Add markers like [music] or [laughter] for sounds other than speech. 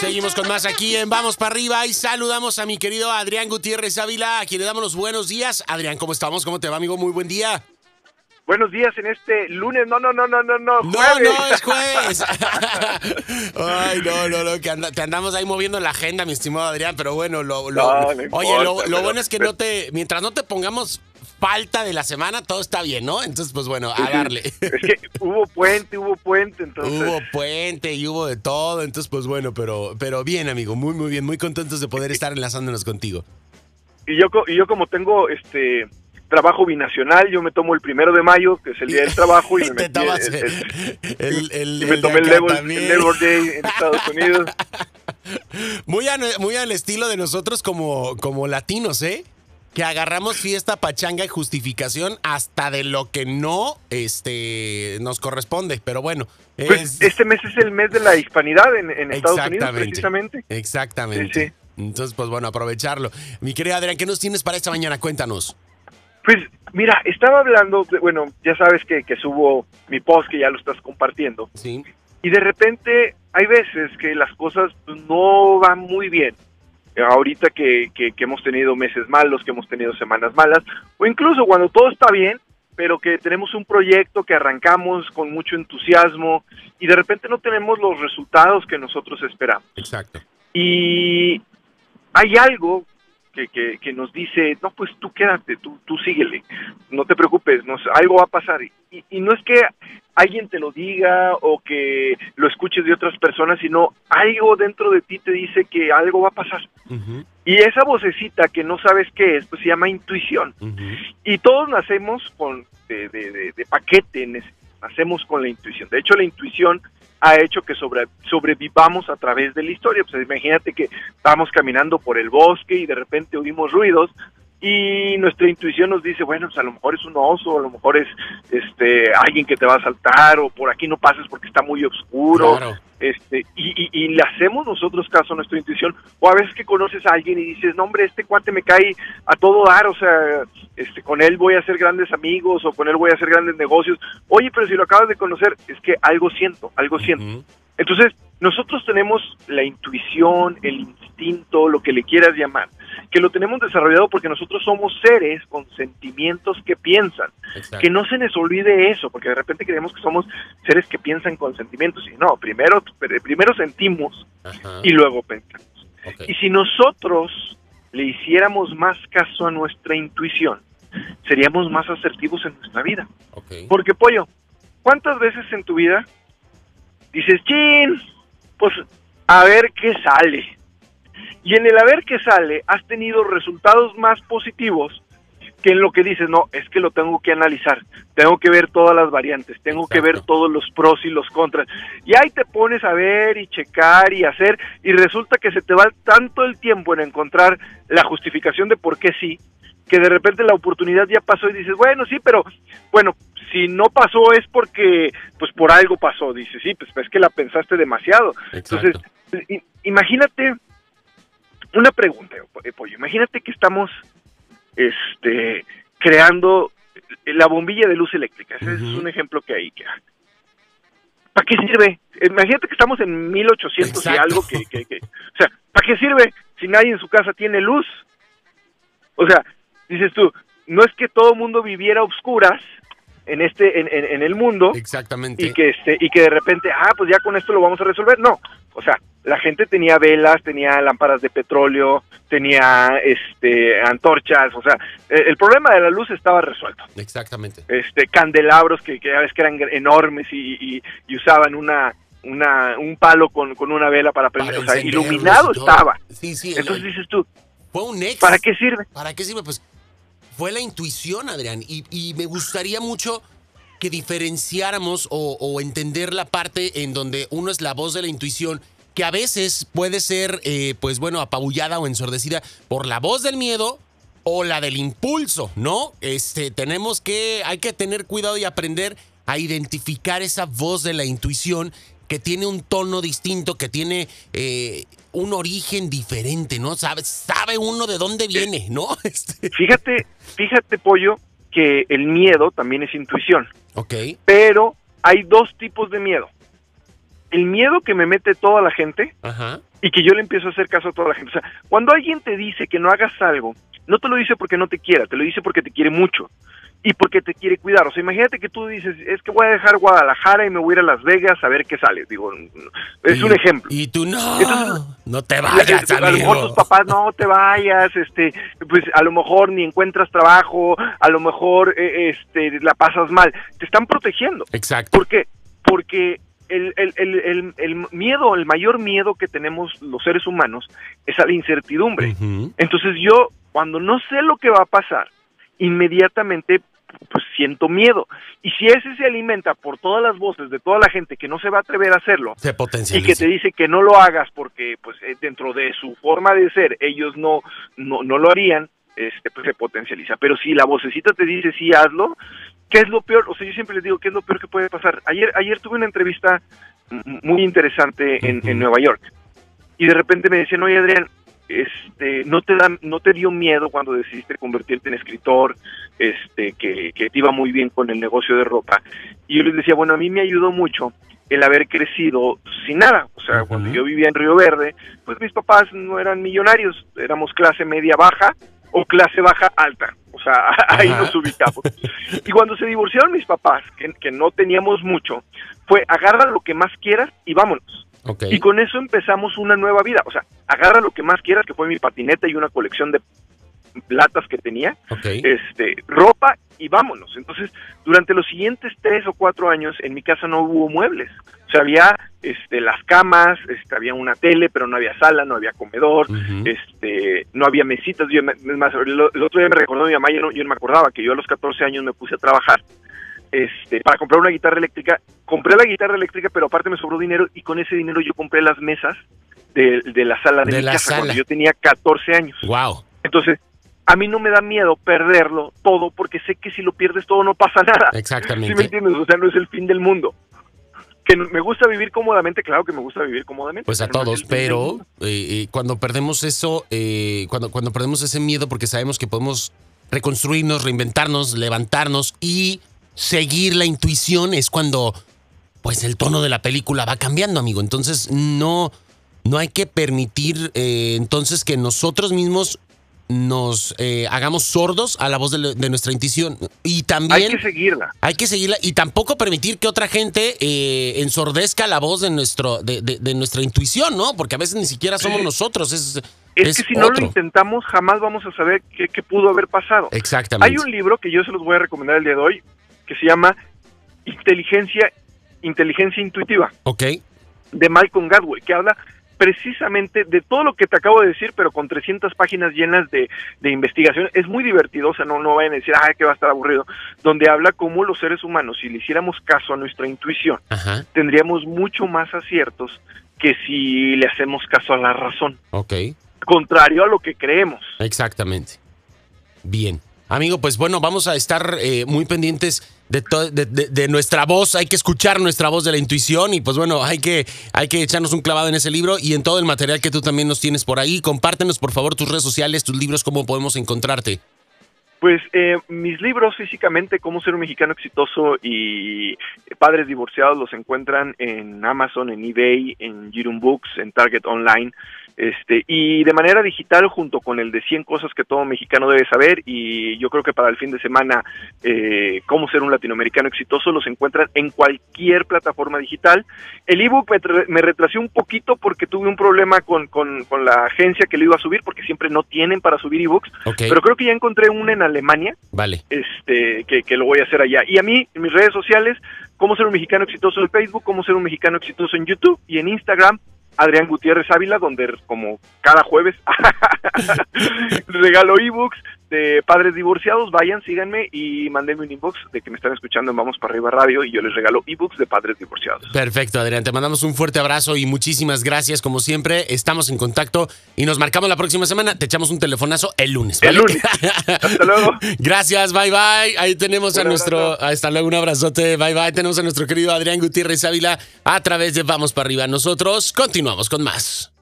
Seguimos con más aquí en Vamos para arriba y saludamos a mi querido Adrián Gutiérrez Ávila, a quien le damos los buenos días. Adrián, ¿cómo estamos? ¿Cómo te va, amigo? Muy buen día. Buenos días en este lunes. No, no, no, no, no, no. No, no, es jueves. [laughs] Ay, no, no, no, que anda- te andamos ahí moviendo la agenda, mi estimado Adrián, pero bueno, lo, lo- No, no oye, importa, lo, lo pero- bueno es que no te, mientras no te pongamos falta de la semana, todo está bien, ¿no? Entonces, pues bueno, a darle. [laughs] Es que hubo puente, hubo puente, entonces. Hubo puente y hubo de todo, entonces pues bueno, pero, pero bien, amigo, muy, muy bien, muy contentos de poder estar enlazándonos contigo. Y yo, y yo como tengo este trabajo binacional, yo me tomo el primero de mayo, que es el día del [laughs] trabajo, y me, metí tomas el, el- el, el- y me tomé el Labor, Labor Day en Estados Unidos. [laughs] Muy, a- muy al estilo de nosotros como, como latinos, ¿eh? Que agarramos fiesta, pachanga y justificación hasta de lo que no este, nos corresponde. Pero bueno, Pues es- este mes es el mes de la hispanidad en, en Estados Unidos, precisamente. Exactamente. Sí, Entonces, pues bueno, aprovecharlo. Mi querida Adrián, ¿qué nos tienes para esta mañana? Cuéntanos. Pues mira, estaba hablando, de- bueno, ya sabes que, que subo mi post, que ya lo estás compartiendo. Sí. y de repente hay veces que las cosas pues, no van muy bien. Ahorita que, que, que hemos tenido meses malos, que hemos tenido semanas malas, o incluso cuando todo está bien, pero que tenemos un proyecto que arrancamos con mucho entusiasmo y de repente no tenemos los resultados que nosotros esperamos. Exacto. Y hay algo que, que, que nos dice, no, pues tú quédate, tú, tú síguele, no te preocupes, nos, algo va a pasar. Y, y no es que alguien te lo diga o que lo escuches de otras personas, sino algo dentro de ti te dice que algo va a pasar. Y esa vocecita que no sabes qué es, pues se llama intuición. Y todos nacemos con de, de, de- de paquete, nacemos con la intuición. De hecho, la intuición ha hecho que sobre, sobrevivamos a través de la historia. Pues imagínate que estábamos caminando por el bosque y de repente oímos ruidos y nuestra intuición nos dice, bueno, pues a lo mejor es un oso, a lo mejor es este alguien que te va a saltar o por aquí no pases porque está muy oscuro Claro. Este y, y, y le hacemos nosotros caso a nuestra intuición o a veces que conoces a alguien y dices no hombre este cuate me cae a todo dar o sea este con él voy a hacer grandes amigos o con él voy a hacer grandes negocios. Oye pero si lo acabas de conocer es que algo siento algo siento entonces nosotros tenemos la intuición el instinto lo que le quieras llamar que lo tenemos desarrollado porque nosotros somos seres con sentimientos que piensan Exacto. que no se les olvide eso, porque de repente creemos que somos seres que piensan con sentimientos y no, primero, primero sentimos Ajá. y luego pensamos. Y si nosotros le hiciéramos más caso a nuestra intuición, seríamos más asertivos en nuestra vida. Porque, pollo, ¿cuántas veces en tu vida dices, chin, pues a ver qué sale? Y en el a ver qué sale, has tenido resultados más positivos que en lo que dices, no, es que lo tengo que analizar, tengo que ver todas las variantes, tengo que ver todos los pros y los contras. Y ahí te pones a ver y checar y hacer, y resulta que se te va tanto el tiempo en encontrar la justificación de por qué sí, que de repente la oportunidad ya pasó y dices, bueno, sí, pero bueno, si no pasó es porque, pues por algo pasó, dices, sí, pues es que la pensaste demasiado. Entonces, Exacto. imagínate una pregunta, eh, Pollo, imagínate que estamos este, creando la bombilla de luz eléctrica, ese es un ejemplo que hay. que ¿Para qué sirve? Imagínate que estamos en 1800 y Exacto. algo que, que- que- o sea, ¿para qué sirve si nadie en su casa tiene luz? O sea, dices tú, no es que todo el mundo viviera a obscuras en este en, en- en el mundo Exactamente. y que este y que de repente, ah, pues ya con esto lo vamos a resolver. No, o sea, la gente tenía velas, tenía lámparas de petróleo, tenía este antorchas, o sea, eh, el problema de la luz estaba resuelto. Exactamente. Este candelabros que, que ya ves que eran enormes y, y- y usaban una una un palo con, con una vela para prender, Para o sea, iluminado estaba. Sí, sí. el- Entonces dices tú, fue un ex. ¿para qué sirve? ¿Para qué sirve? Pues fue la intuición, Adrián. Y, y me gustaría mucho que diferenciáramos o, o entender la parte en donde uno es la voz de la intuición, que a veces puede ser, eh, pues bueno, apabullada o ensordecida por la voz del miedo o la del impulso, ¿no? Este, tenemos que, hay que tener cuidado y aprender a identificar esa voz de la intuición que tiene un tono distinto, que tiene eh, un origen diferente, ¿no? Sabe, sabe uno de dónde viene, ¿no? [laughs] Este, Fíjate, fíjate, pollo, que el miedo también es intuición. ok, pero hay dos tipos de miedo. El miedo que me mete toda la gente ajá, y y que yo le empiezo a hacer caso a toda la gente. O sea, cuando alguien te dice que no hagas algo, no te lo dice porque no te quiera, te lo dice porque te quiere mucho y porque te quiere cuidar. O sea, imagínate que tú dices, es que voy a dejar Guadalajara y me voy a ir a Las Vegas a ver qué sale. Digo, es un ejemplo. Y tú no, no te vayas, A lo mejor tus papás no te vayas, este, pues a lo mejor ni encuentras trabajo, a lo mejor eh, este la pasas mal. Te están protegiendo. Exacto. ¿Por qué? Porque el, el, el, el, miedo, el mayor miedo que tenemos los seres humanos es a la incertidumbre. Entonces yo, cuando no sé lo que va a pasar, inmediatamente pues siento miedo. Y si ese se alimenta por todas las voces de toda la gente que no se va a atrever a hacerlo se y que te dice que no lo hagas porque pues eh, dentro de su forma de ser ellos no no, no lo harían, este pues se potencializa. Pero si la vocecita te dice sí hazlo, ¿qué es lo peor? O sea, yo siempre les digo, ¿qué es lo peor que puede pasar? Ayer ayer tuve una entrevista muy interesante en, en Nueva York. Y de repente me decían, oye Adrián, este, no te da, no te dio miedo cuando decidiste convertirte en escritor, este, que, que te iba muy bien con el negocio de ropa. Y yo les decía, bueno, a mí me ayudó mucho el haber crecido sin nada. O sea, cuando yo vivía en Río Verde, pues mis papás no eran millonarios, éramos clase media baja o clase baja alta. O sea, [laughs] ahí nos ubicamos. Y cuando se divorciaron mis papás, que, que no teníamos mucho, fue agarra lo que más quieras y vámonos. Y con eso empezamos una nueva vida. O sea, agarra lo que más quieras, que fue mi patineta y una colección de latas que tenía, este, ropa y vámonos. Entonces, durante los siguientes tres o cuatro años en mi casa no hubo muebles. O sea, había este, las camas, este, había una tele, pero no había sala, no había comedor, este, no había mesitas. Yo, más, el, otro día me recordó mi mamá, yo no, yo no me acordaba que yo a los 14 años me puse a trabajar este, para comprar una guitarra eléctrica. Compré la guitarra eléctrica, pero aparte me sobró dinero y con ese dinero yo compré las mesas de, la sala de, mi casa cuando yo tenía 14 años. Wow. Entonces, a mí no me da miedo perderlo todo porque sé que si lo pierdes todo no pasa nada. Exactamente. ¿Sí me entiendes? O sea, no es el fin del mundo. Que me gusta vivir cómodamente, claro que me gusta vivir cómodamente. Pues a todos, pero eh, eh, cuando perdemos eso, eh, cuando, cuando perdemos ese miedo porque sabemos que podemos reconstruirnos, reinventarnos, levantarnos y seguir la intuición es cuando pues el tono de la película va cambiando, amigo. Entonces no, no hay que permitir eh, entonces que nosotros mismos nos eh, hagamos sordos a la voz de, nuestra intuición. Y también... Hay que seguirla. Hay que seguirla y tampoco permitir que otra gente eh, ensordezca la voz de, nuestro, de, nuestra intuición, ¿no? Porque a veces ni siquiera somos nosotros. Es, es, que si no lo intentamos, jamás vamos a saber qué, qué, pudo haber pasado. Exactamente. Hay un libro que yo se los voy a recomendar el día de hoy, que se llama Inteligencia, Inteligencia Intuitiva. Ok. De Malcolm Gadway, que habla precisamente de todo lo que te acabo de decir, pero con 300 páginas llenas de, de investigación. Es muy divertido, o sea, no, no vayan a decir, ah, que va a estar aburrido, donde habla cómo los seres humanos, si le hiciéramos caso a nuestra intuición, tendríamos mucho más aciertos que si le hacemos caso a la razón. Ok. Contrario a lo que creemos. Exactamente. Bien. Amigo, pues bueno, vamos a estar eh, muy pendientes de, de, nuestra voz, hay que escuchar nuestra voz de la intuición y pues bueno, hay que, hay que echarnos un clavado en ese libro y en todo el material que tú también nos tienes por ahí. Compártenos por favor tus redes sociales, tus libros, cómo podemos encontrarte. Pues eh, mis libros físicamente, Cómo ser un mexicano exitoso y Padres divorciados, los encuentran en Amazon, en eBay, en Jirum Books, en Target Online. Este, y de manera digital junto con el de 100 cosas que todo mexicano debe saber y yo creo que para el fin de semana eh, cómo ser un latinoamericano exitoso los encuentran en cualquier plataforma digital. El ebook me, retrasé un poquito porque tuve un problema con, con, con, la agencia que lo iba a subir porque siempre no tienen para subir ebooks, pero creo que ya encontré una en Alemania vale. este, que, que lo voy a hacer allá. Y a mí, en mis redes sociales, cómo ser un mexicano exitoso en Facebook, cómo ser un mexicano exitoso en YouTube y en Instagram Adrián Gutiérrez Ávila, donde como cada jueves [laughs] regalo ebooks de padres divorciados. Vayan, síganme y mándenme un inbox de que me están escuchando en Vamos para Arriba Radio y yo les regalo ebooks de padres divorciados. Perfecto, Adrián. Te mandamos un fuerte abrazo y muchísimas gracias. Como siempre, estamos en contacto y nos marcamos la próxima semana. Te echamos un telefonazo el lunes. El lunes. [laughs] Hasta luego. Gracias, bye bye. Ahí tenemos a nuestro. Hasta luego, un abrazote. Bye bye. Tenemos a nuestro querido Adrián Gutiérrez Ávila a través de Vamos para Arriba. Nosotros continuamos con más.